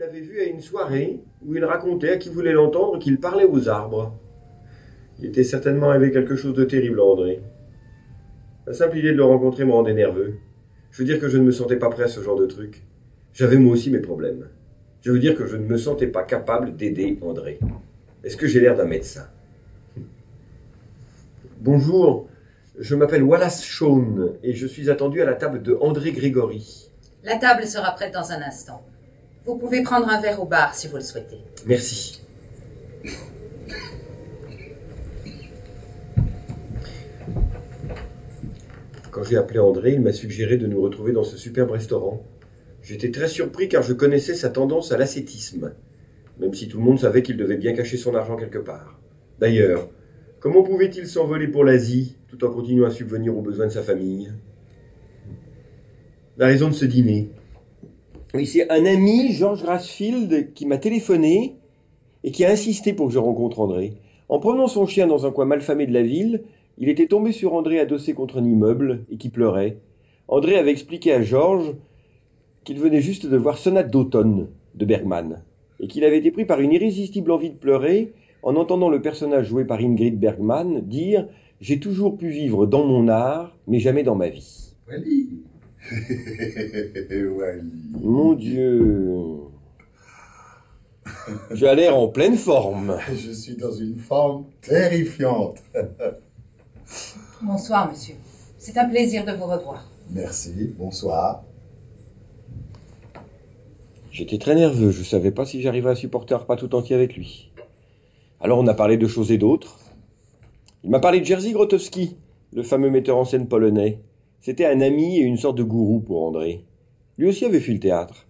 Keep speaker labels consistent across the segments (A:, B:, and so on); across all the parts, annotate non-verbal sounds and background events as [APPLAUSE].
A: l'avait vu à une soirée où il racontait à qui voulait l'entendre qu'il parlait aux arbres. Il était certainement arrivé quelque chose de terrible à André. La simple idée de le rencontrer me rendait nerveux. Je veux dire que je ne me sentais pas prêt à ce genre de truc. J'avais moi aussi mes problèmes. Je veux dire que je ne me sentais pas capable d'aider André. Est-ce que j'ai l'air d'un médecin? Bonjour, je m'appelle Wallace Shawn et je suis attendu à la table de André Grégory.
B: La table sera prête dans un instant. Vous pouvez prendre un verre au bar si vous le souhaitez.
A: Merci. Quand j'ai appelé André, il m'a suggéré de nous retrouver dans ce superbe restaurant. J'étais très surpris car je connaissais sa tendance à l'ascétisme, même si tout le monde savait qu'il devait bien cacher son argent quelque part. D'ailleurs, comment pouvait-il s'envoler pour l'Asie tout en continuant à subvenir aux besoins de sa famille? La raison de ce dîner. Oui, c'est un ami, George Rasfield, qui m'a téléphoné et qui a insisté pour que je rencontre André. En promenant son chien dans un coin malfamé de la ville, il était tombé sur André adossé contre un immeuble et qui pleurait. André avait expliqué à Georges qu'il venait juste de voir Sonate d'automne de Bergman et qu'il avait été pris par une irrésistible envie de pleurer en entendant le personnage joué par Ingrid Bergman dire J'ai toujours pu vivre dans mon art, mais jamais dans ma vie.
C: Wally. [LAUGHS]
A: Mon Dieu. Tu as l'air en pleine forme. [LAUGHS]
C: Je suis dans une forme terrifiante. [LAUGHS]
B: Bonsoir, monsieur. C'est un plaisir de vous revoir.
C: Merci, bonsoir.
A: J'étais très nerveux, je savais pas si j'arrivais à supporter un repas tout entier avec lui. Alors on a parlé de choses et d'autres. Il m'a parlé de Jerzy Grotowski, le fameux metteur en scène polonais. C'était un ami et une sorte de gourou pour André. Lui aussi avait fui le théâtre.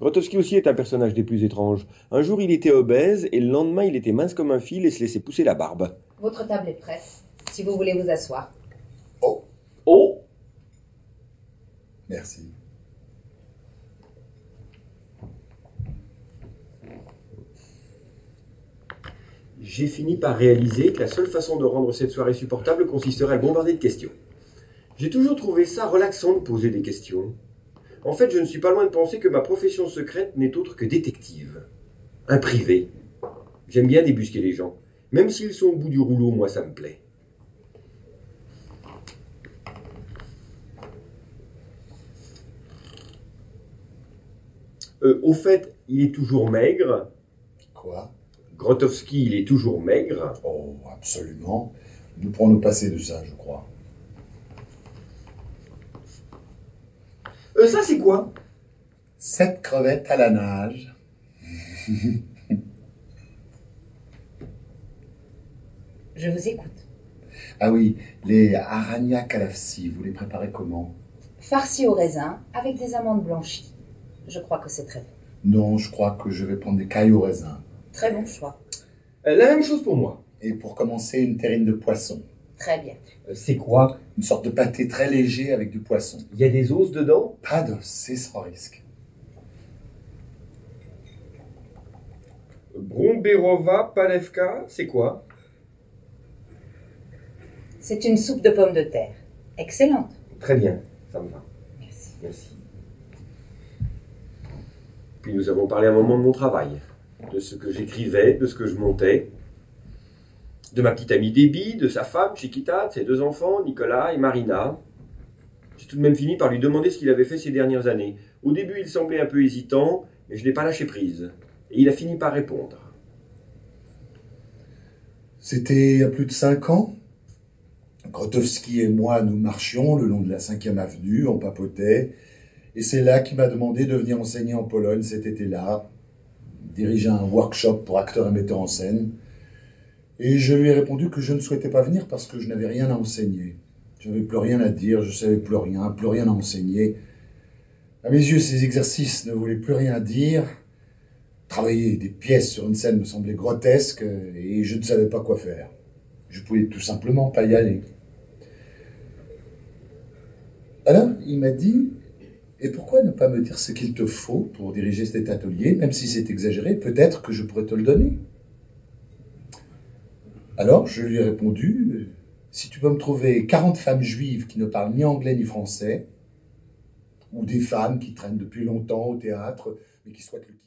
A: Grotowski aussi est un personnage des plus étranges. Un jour il était obèse et le lendemain il était mince comme un fil et se laissait pousser la barbe.
B: Votre table est prête, si vous voulez vous asseoir.
C: Oh,
A: Oh
C: merci.
A: J'ai fini par réaliser que la seule façon de rendre cette soirée supportable consisterait à le bombarder de questions. J'ai toujours trouvé ça relaxant de poser des questions. En fait, je ne suis pas loin de penser que ma profession secrète n'est autre que détective. Un privé. J'aime bien débusquer les gens. Même s'ils sont au bout du rouleau, moi ça me plaît. Euh, au fait, il est toujours maigre.
C: Quoi?
A: Grotowski, il est toujours maigre.
C: Oh, absolument. Nous pourrons nous passer de ça, je crois.
A: Euh, ça, c'est quoi?
C: Sept crevettes à la nage. [LAUGHS]
B: Je vous écoute.
C: Ah oui, les arania calafsi, vous les préparez comment?
B: Farci au raisin avec des amandes blanchies. Je crois que c'est très bon.
C: Non, je crois que je vais prendre des cailles au raisin.
B: Très bon choix.
A: Euh, La même chose pour moi.
C: Et pour commencer, une terrine de poisson.
B: Très bien.
A: Euh, c'est quoi
C: Une sorte de pâté très léger avec du poisson?
A: Il y a des os dedans?
C: Pas d'os, c'est sans risque.
A: Bromberova Palevka, c'est quoi?
B: C'est une soupe de pommes de terre. Excellente.
A: Très bien, ça me va.
B: Merci.
A: Merci. Puis nous avons parlé un moment de mon travail, de ce que j'écrivais, de ce que je montais, de ma petite amie Debbie, de sa femme Chiquita, de ses deux enfants, Nicolas et Marina. J'ai tout de même fini par lui demander ce qu'il avait fait ces dernières années. Au début, il semblait un peu hésitant, mais je n'ai pas lâché prise. Et il a fini par répondre.
C: C'était il y a plus de cinq ans. Grotowski et moi, nous marchions le long de la 5e avenue, on papotait, et c'est là qu'il m'a demandé de venir enseigner en Pologne cet été-là, diriger un workshop pour acteurs et metteurs en scène. Et je lui ai répondu que je ne souhaitais pas venir parce que je n'avais rien à enseigner. Je n'avais plus rien à dire, je savais plus rien, plus rien à enseigner. À mes yeux, ces exercices ne voulaient plus rien dire. Travailler des pièces sur une scène me semblait grotesque et je ne savais pas quoi faire. Je pouvais tout simplement pas y aller. Alors, il m'a dit, et pourquoi ne pas me dire ce qu'il te faut pour diriger cet atelier, même si c'est exagéré, peut-être que je pourrais te le donner. Alors, je lui ai répondu, si tu peux me trouver 40 femmes juives qui ne parlent ni anglais ni français, ou des femmes qui traînent depuis longtemps au théâtre, mais qui souhaitent le quitter.